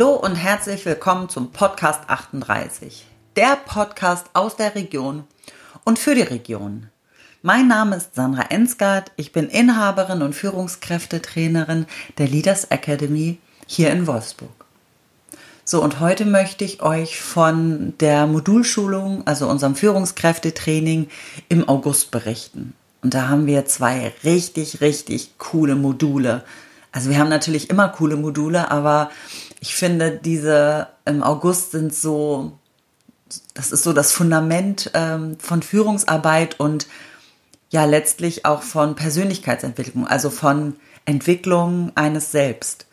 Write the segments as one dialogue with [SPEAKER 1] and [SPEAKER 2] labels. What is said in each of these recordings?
[SPEAKER 1] Hallo und herzlich willkommen zum Podcast 38, der Podcast aus der Region und für die Region. Mein Name ist Sandra Ensgard, ich bin Inhaberin und Führungskräftetrainerin der Leaders Academy hier in Wolfsburg. So, und heute möchte ich euch von der Modulschulung, also unserem Führungskräftetraining im August berichten. Und da haben wir zwei richtig, richtig coole Module. Also wir haben natürlich immer coole Module, aber ich finde, diese im August sind so, das ist so das Fundament ähm, von Führungsarbeit und ja letztlich auch von Persönlichkeitsentwicklung, also von Entwicklung eines Selbst.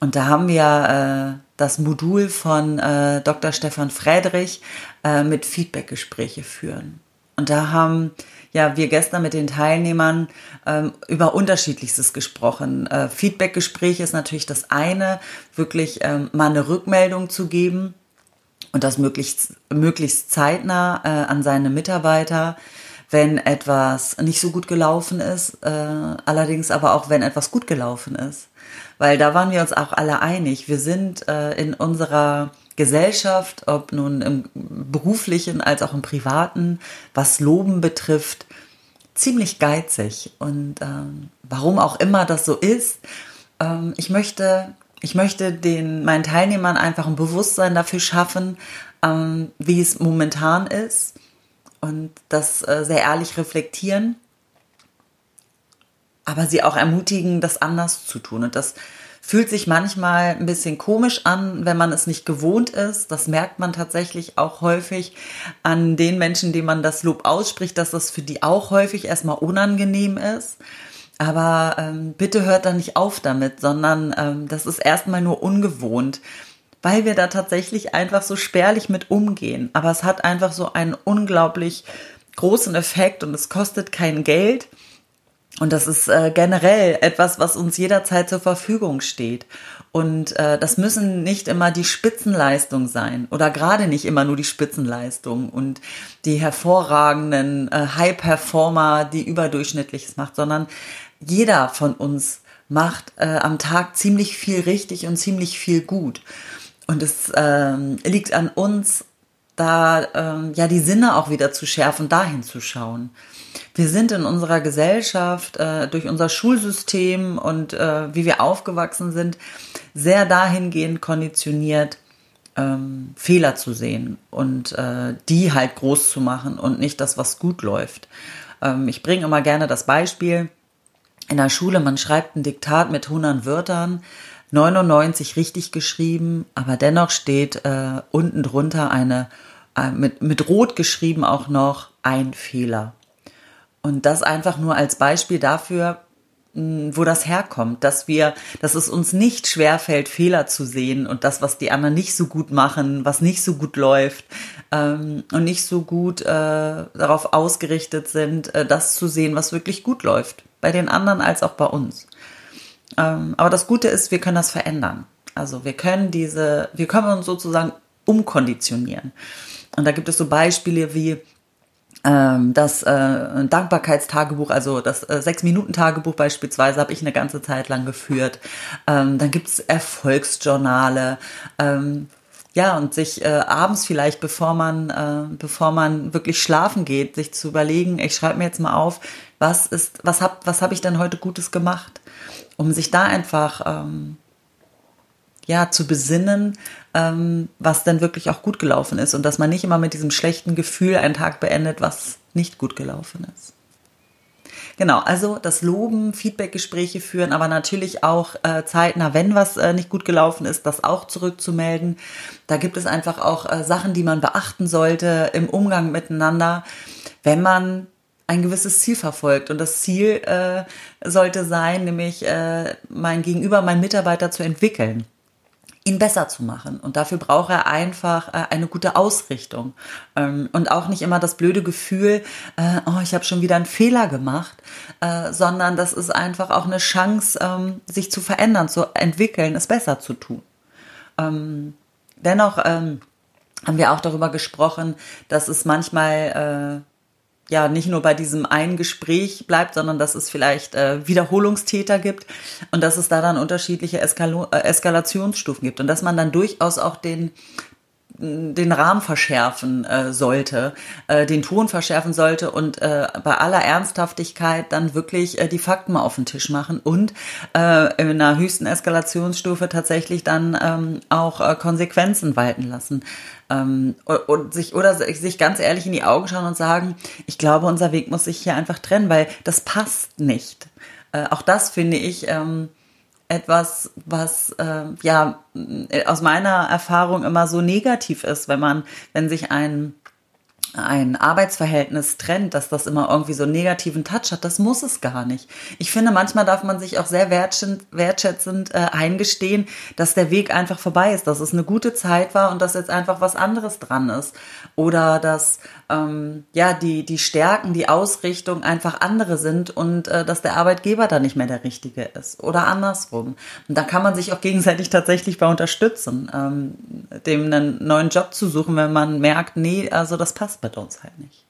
[SPEAKER 1] Und da haben wir äh, das Modul von äh, Dr. Stefan Friedrich äh, mit Feedbackgespräche führen. Und da haben ja wir gestern mit den Teilnehmern ähm, über unterschiedlichstes gesprochen. Äh, Feedbackgespräch ist natürlich das eine, wirklich ähm, mal eine Rückmeldung zu geben und das möglichst, möglichst zeitnah äh, an seine Mitarbeiter wenn etwas nicht so gut gelaufen ist, äh, allerdings aber auch wenn etwas gut gelaufen ist. Weil da waren wir uns auch alle einig. Wir sind äh, in unserer Gesellschaft, ob nun im beruflichen als auch im privaten, was Loben betrifft, ziemlich geizig. Und ähm, warum auch immer das so ist, ähm, ich möchte, ich möchte den, meinen Teilnehmern einfach ein Bewusstsein dafür schaffen, ähm, wie es momentan ist und das äh, sehr ehrlich reflektieren, aber sie auch ermutigen, das anders zu tun. Und das Fühlt sich manchmal ein bisschen komisch an, wenn man es nicht gewohnt ist. Das merkt man tatsächlich auch häufig an den Menschen, denen man das Lob ausspricht, dass das für die auch häufig erstmal unangenehm ist. Aber ähm, bitte hört da nicht auf damit, sondern ähm, das ist erstmal nur ungewohnt, weil wir da tatsächlich einfach so spärlich mit umgehen. Aber es hat einfach so einen unglaublich großen Effekt und es kostet kein Geld. Und das ist äh, generell etwas, was uns jederzeit zur Verfügung steht. Und äh, das müssen nicht immer die Spitzenleistung sein oder gerade nicht immer nur die Spitzenleistung und die hervorragenden äh, High-Performer, die überdurchschnittliches macht, sondern jeder von uns macht äh, am Tag ziemlich viel richtig und ziemlich viel gut. Und es ähm, liegt an uns, da ähm, ja die Sinne auch wieder zu schärfen, dahin zu schauen wir sind in unserer Gesellschaft äh, durch unser Schulsystem und äh, wie wir aufgewachsen sind, sehr dahingehend konditioniert, ähm, Fehler zu sehen und äh, die halt groß zu machen und nicht das, was gut läuft. Ähm, ich bringe immer gerne das Beispiel. In der Schule, man schreibt ein Diktat mit 100 Wörtern, 99 richtig geschrieben, aber dennoch steht äh, unten drunter eine, äh, mit, mit rot geschrieben auch noch ein Fehler. Und das einfach nur als Beispiel dafür, wo das herkommt, dass wir, dass es uns nicht schwerfällt, Fehler zu sehen und das, was die anderen nicht so gut machen, was nicht so gut läuft ähm, und nicht so gut äh, darauf ausgerichtet sind, äh, das zu sehen, was wirklich gut läuft, bei den anderen als auch bei uns. Ähm, aber das Gute ist, wir können das verändern. Also wir können diese, wir können uns sozusagen umkonditionieren. Und da gibt es so Beispiele wie, ähm, das äh, Dankbarkeitstagebuch, also das äh, Sechs-Minuten-Tagebuch beispielsweise, habe ich eine ganze Zeit lang geführt. Ähm, dann gibt's Erfolgsjournale. Ähm, ja, und sich äh, abends vielleicht, bevor man, äh, bevor man wirklich schlafen geht, sich zu überlegen, ich schreibe mir jetzt mal auf, was ist, was hab, was habe ich denn heute Gutes gemacht? Um sich da einfach ähm, ja, zu besinnen, ähm, was denn wirklich auch gut gelaufen ist und dass man nicht immer mit diesem schlechten Gefühl einen Tag beendet, was nicht gut gelaufen ist. Genau, also das Loben, Feedbackgespräche führen, aber natürlich auch äh, zeitnah, wenn was äh, nicht gut gelaufen ist, das auch zurückzumelden. Da gibt es einfach auch äh, Sachen, die man beachten sollte im Umgang miteinander, wenn man ein gewisses Ziel verfolgt. Und das Ziel äh, sollte sein, nämlich äh, mein Gegenüber, mein Mitarbeiter zu entwickeln ihn besser zu machen. Und dafür braucht er einfach äh, eine gute Ausrichtung. Ähm, und auch nicht immer das blöde Gefühl, äh, oh, ich habe schon wieder einen Fehler gemacht, äh, sondern das ist einfach auch eine Chance, ähm, sich zu verändern, zu entwickeln, es besser zu tun. Ähm, dennoch haben wir auch darüber gesprochen, dass es manchmal ja nicht nur bei diesem einen Gespräch bleibt, sondern dass es vielleicht äh, Wiederholungstäter gibt und dass es da dann unterschiedliche Eskalo äh, Eskalationsstufen gibt und dass man dann durchaus auch den den Rahmen verschärfen äh, sollte, äh, den Ton verschärfen sollte und äh, bei aller Ernsthaftigkeit dann wirklich äh, die Fakten mal auf den Tisch machen und äh, in einer höchsten Eskalationsstufe tatsächlich dann ähm, auch äh, Konsequenzen walten lassen. Ähm, und, sich oder sich ganz ehrlich in die Augen schauen und sagen, ich glaube, unser Weg muss sich hier einfach trennen, weil das passt nicht. Äh, auch das finde ich. Ähm, etwas, was äh, ja aus meiner Erfahrung immer so negativ ist, wenn man, wenn sich ein ein Arbeitsverhältnis trennt, dass das immer irgendwie so einen negativen Touch hat. Das muss es gar nicht. Ich finde, manchmal darf man sich auch sehr wertschätzend äh, eingestehen, dass der Weg einfach vorbei ist, dass es eine gute Zeit war und dass jetzt einfach was anderes dran ist. Oder dass ähm, ja die, die Stärken, die Ausrichtung einfach andere sind und äh, dass der Arbeitgeber da nicht mehr der Richtige ist. Oder andersrum. Und da kann man sich auch gegenseitig tatsächlich bei unterstützen, ähm, dem einen neuen Job zu suchen, wenn man merkt, nee, also das passt bei uns halt nicht.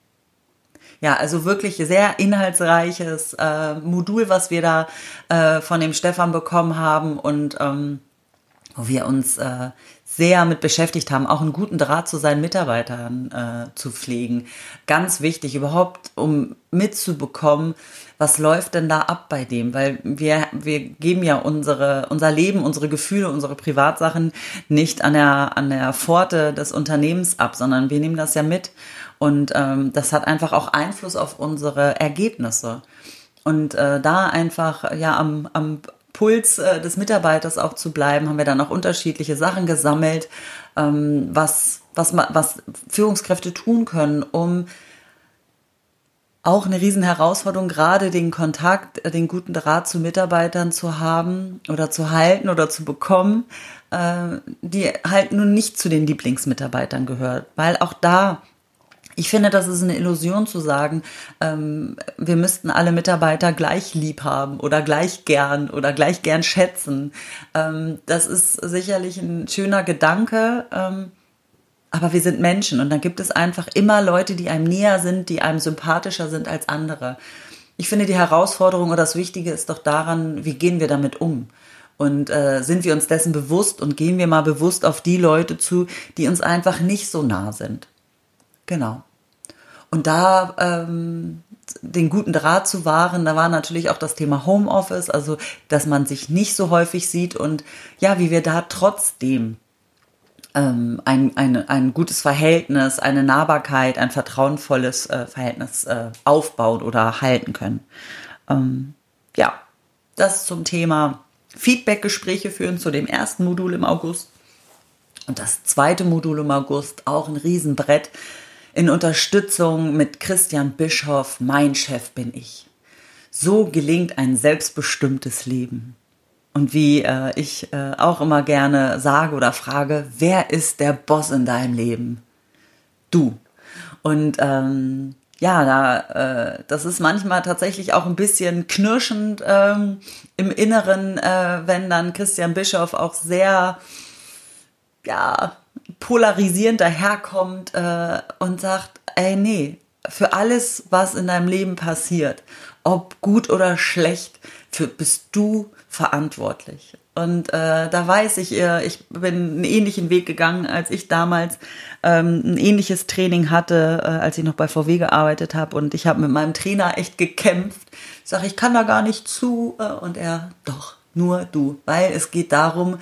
[SPEAKER 1] Ja, also wirklich sehr inhaltsreiches äh, Modul, was wir da äh, von dem Stefan bekommen haben und ähm, wo wir uns äh, sehr mit beschäftigt haben, auch einen guten Draht zu seinen Mitarbeitern äh, zu pflegen. Ganz wichtig, überhaupt, um mitzubekommen, was läuft denn da ab bei dem? Weil wir, wir geben ja unsere, unser Leben, unsere Gefühle, unsere Privatsachen nicht an der, an der Pforte des Unternehmens ab, sondern wir nehmen das ja mit. Und ähm, das hat einfach auch Einfluss auf unsere Ergebnisse. Und äh, da einfach ja am, am Puls äh, des Mitarbeiters auch zu bleiben, haben wir dann auch unterschiedliche Sachen gesammelt, ähm, was, was, was Führungskräfte tun können, um auch eine riesen Herausforderung, gerade den Kontakt, äh, den guten Draht zu Mitarbeitern zu haben oder zu halten oder zu bekommen, äh, die halt nun nicht zu den Lieblingsmitarbeitern gehört, weil auch da ich finde, das ist eine Illusion zu sagen, ähm, wir müssten alle Mitarbeiter gleich lieb haben oder gleich gern oder gleich gern schätzen. Ähm, das ist sicherlich ein schöner Gedanke. Ähm, aber wir sind Menschen und dann gibt es einfach immer Leute, die einem näher sind, die einem sympathischer sind als andere. Ich finde, die Herausforderung oder das Wichtige ist doch daran, wie gehen wir damit um? Und äh, sind wir uns dessen bewusst und gehen wir mal bewusst auf die Leute zu, die uns einfach nicht so nah sind. Genau. Und da ähm, den guten Draht zu wahren, da war natürlich auch das Thema Homeoffice, also dass man sich nicht so häufig sieht und ja, wie wir da trotzdem ähm, ein, ein, ein gutes Verhältnis, eine Nahbarkeit, ein vertrauenvolles äh, Verhältnis äh, aufbauen oder halten können. Ähm, ja, das zum Thema Feedbackgespräche führen zu dem ersten Modul im August. Und das zweite Modul im August, auch ein Riesenbrett, in Unterstützung mit Christian Bischoff, mein Chef bin ich. So gelingt ein selbstbestimmtes Leben. Und wie äh, ich äh, auch immer gerne sage oder frage, wer ist der Boss in deinem Leben? Du. Und ähm, ja, da, äh, das ist manchmal tatsächlich auch ein bisschen knirschend ähm, im Inneren, äh, wenn dann Christian Bischoff auch sehr, ja, polarisierend daherkommt äh, und sagt, ey, nee, für alles, was in deinem Leben passiert, ob gut oder schlecht, für, bist du verantwortlich. Und äh, da weiß ich, ich bin einen ähnlichen Weg gegangen, als ich damals ähm, ein ähnliches Training hatte, äh, als ich noch bei VW gearbeitet habe. Und ich habe mit meinem Trainer echt gekämpft. Ich sage, ich kann da gar nicht zu. Äh, und er, doch, nur du. Weil es geht darum,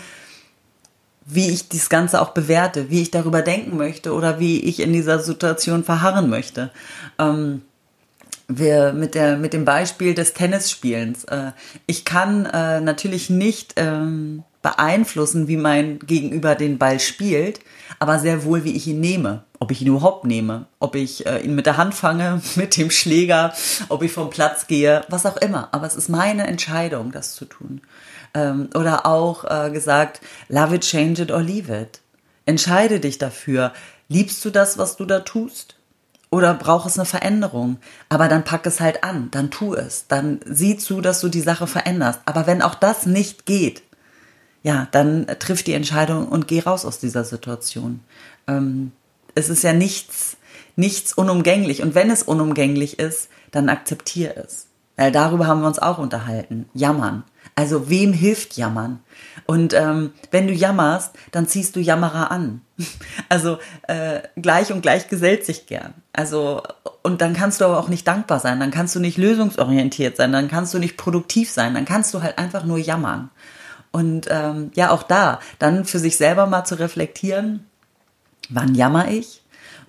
[SPEAKER 1] wie ich das Ganze auch bewerte, wie ich darüber denken möchte oder wie ich in dieser Situation verharren möchte. Ähm, wir mit der mit dem Beispiel des Tennisspielens. Äh, ich kann äh, natürlich nicht ähm, beeinflussen, wie mein Gegenüber den Ball spielt, aber sehr wohl, wie ich ihn nehme. Ob ich ihn überhaupt nehme, ob ich äh, ihn mit der Hand fange, mit dem Schläger, ob ich vom Platz gehe, was auch immer. Aber es ist meine Entscheidung, das zu tun. Ähm, oder auch äh, gesagt, love it, change it or leave it. Entscheide dich dafür. Liebst du das, was du da tust? Oder braucht es eine Veränderung? Aber dann pack es halt an, dann tu es, dann sieh zu, dass du die Sache veränderst. Aber wenn auch das nicht geht, ja, dann triff die Entscheidung und geh raus aus dieser Situation. Ähm, es ist ja nichts, nichts unumgänglich. Und wenn es unumgänglich ist, dann akzeptiere es. Weil darüber haben wir uns auch unterhalten. Jammern. Also wem hilft Jammern? Und ähm, wenn du jammerst, dann ziehst du Jammerer an. Also äh, gleich und gleich gesellt sich gern. Also und dann kannst du aber auch nicht dankbar sein, dann kannst du nicht lösungsorientiert sein, dann kannst du nicht produktiv sein, dann kannst du halt einfach nur jammern. Und ähm, ja, auch da, dann für sich selber mal zu reflektieren, wann jammer ich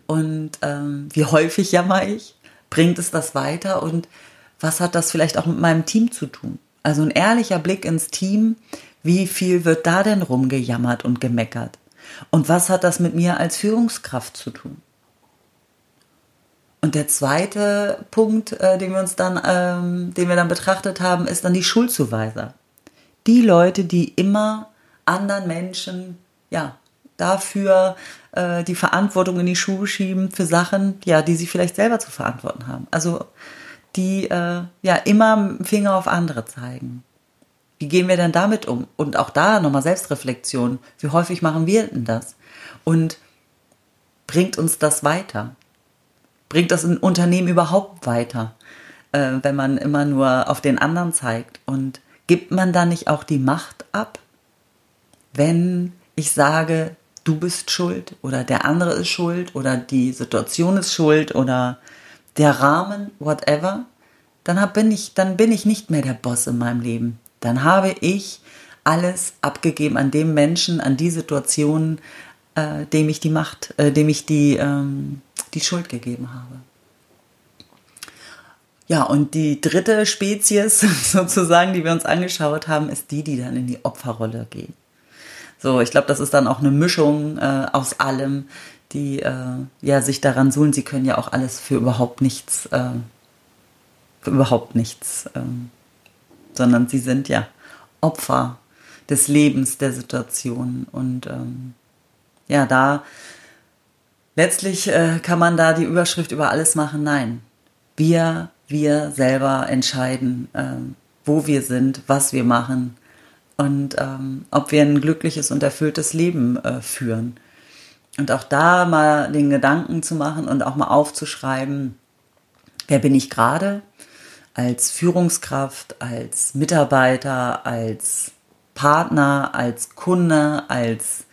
[SPEAKER 1] und ähm, wie häufig jammer ich, bringt es das weiter und was hat das vielleicht auch mit meinem Team zu tun? Also ein ehrlicher Blick ins Team, wie viel wird da denn rumgejammert und gemeckert? Und was hat das mit mir als Führungskraft zu tun? Und der zweite Punkt, äh, den wir uns dann, ähm, den wir dann betrachtet haben, ist dann die Schuldzuweiser. Die Leute, die immer anderen Menschen, ja, dafür äh, die Verantwortung in die Schuhe schieben für Sachen, ja, die sie vielleicht selber zu verantworten haben. Also die äh, ja immer Finger auf andere zeigen. Wie gehen wir denn damit um? Und auch da nochmal Selbstreflexion. Wie häufig machen wir denn das? Und bringt uns das weiter? Bringt das ein Unternehmen überhaupt weiter, äh, wenn man immer nur auf den anderen zeigt? Und gibt man da nicht auch die Macht ab, wenn ich sage, du bist schuld oder der andere ist schuld oder die Situation ist schuld oder der Rahmen, whatever, dann hab, bin ich, dann bin ich nicht mehr der Boss in meinem Leben. Dann habe ich alles abgegeben an dem Menschen, an die Situation, äh, dem ich die Macht, äh, dem ich die, ähm, die Schuld gegeben habe. Ja, und die dritte Spezies sozusagen, die wir uns angeschaut haben, ist die, die dann in die Opferrolle geht. So, ich glaube, das ist dann auch eine Mischung äh, aus allem, die äh, ja sich daran suhlen. Sie können ja auch alles für überhaupt nichts, äh, für überhaupt nichts, ähm, sondern sie sind ja Opfer des Lebens, der Situation. Und ähm, ja, da letztlich äh, kann man da die Überschrift über alles machen. Nein, wir, wir selber entscheiden, ähm, wo wir sind, was wir machen und ähm, ob wir ein glückliches und erfülltes Leben äh, führen. Und auch da mal den Gedanken zu machen und auch mal aufzuschreiben, wer bin ich gerade als Führungskraft, als Mitarbeiter, als Partner, als Kunde, als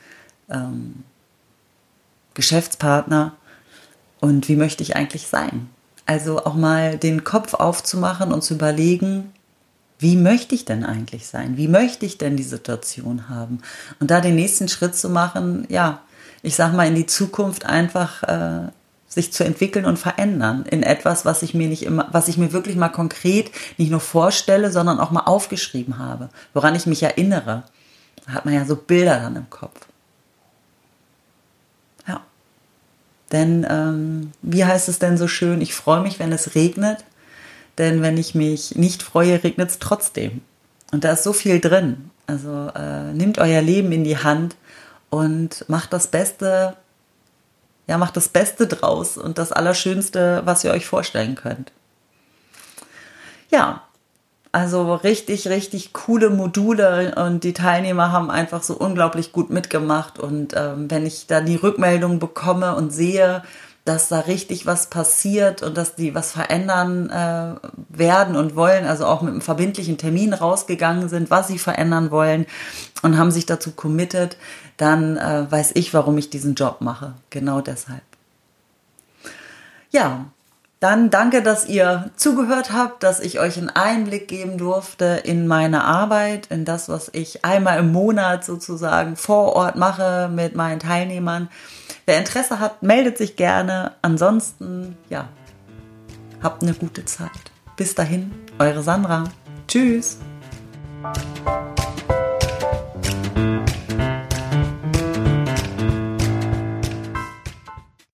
[SPEAKER 1] ähm, Geschäftspartner und wie möchte ich eigentlich sein? Also auch mal den Kopf aufzumachen und zu überlegen, wie möchte ich denn eigentlich sein? Wie möchte ich denn die Situation haben? Und da den nächsten Schritt zu machen, ja, ich sag mal, in die Zukunft einfach äh, sich zu entwickeln und verändern in etwas, was ich mir nicht immer, was ich mir wirklich mal konkret nicht nur vorstelle, sondern auch mal aufgeschrieben habe, woran ich mich erinnere. Da hat man ja so Bilder dann im Kopf. Ja. Denn ähm, wie heißt es denn so schön? Ich freue mich, wenn es regnet, denn wenn ich mich nicht freue, regnet es trotzdem. Und da ist so viel drin. Also äh, nehmt euer Leben in die Hand und macht das Beste, ja, macht das Beste draus und das Allerschönste, was ihr euch vorstellen könnt. Ja, also richtig, richtig coole Module und die Teilnehmer haben einfach so unglaublich gut mitgemacht. Und ähm, wenn ich da die Rückmeldung bekomme und sehe, dass da richtig was passiert und dass die was verändern äh, werden und wollen, also auch mit einem verbindlichen Termin rausgegangen sind, was sie verändern wollen und haben sich dazu committed, dann äh, weiß ich, warum ich diesen Job mache. Genau deshalb. Ja, dann danke, dass ihr zugehört habt, dass ich euch einen Einblick geben durfte in meine Arbeit, in das, was ich einmal im Monat sozusagen vor Ort mache mit meinen Teilnehmern. Wer Interesse hat, meldet sich gerne. Ansonsten, ja, habt eine gute Zeit. Bis dahin, eure Sandra. Tschüss.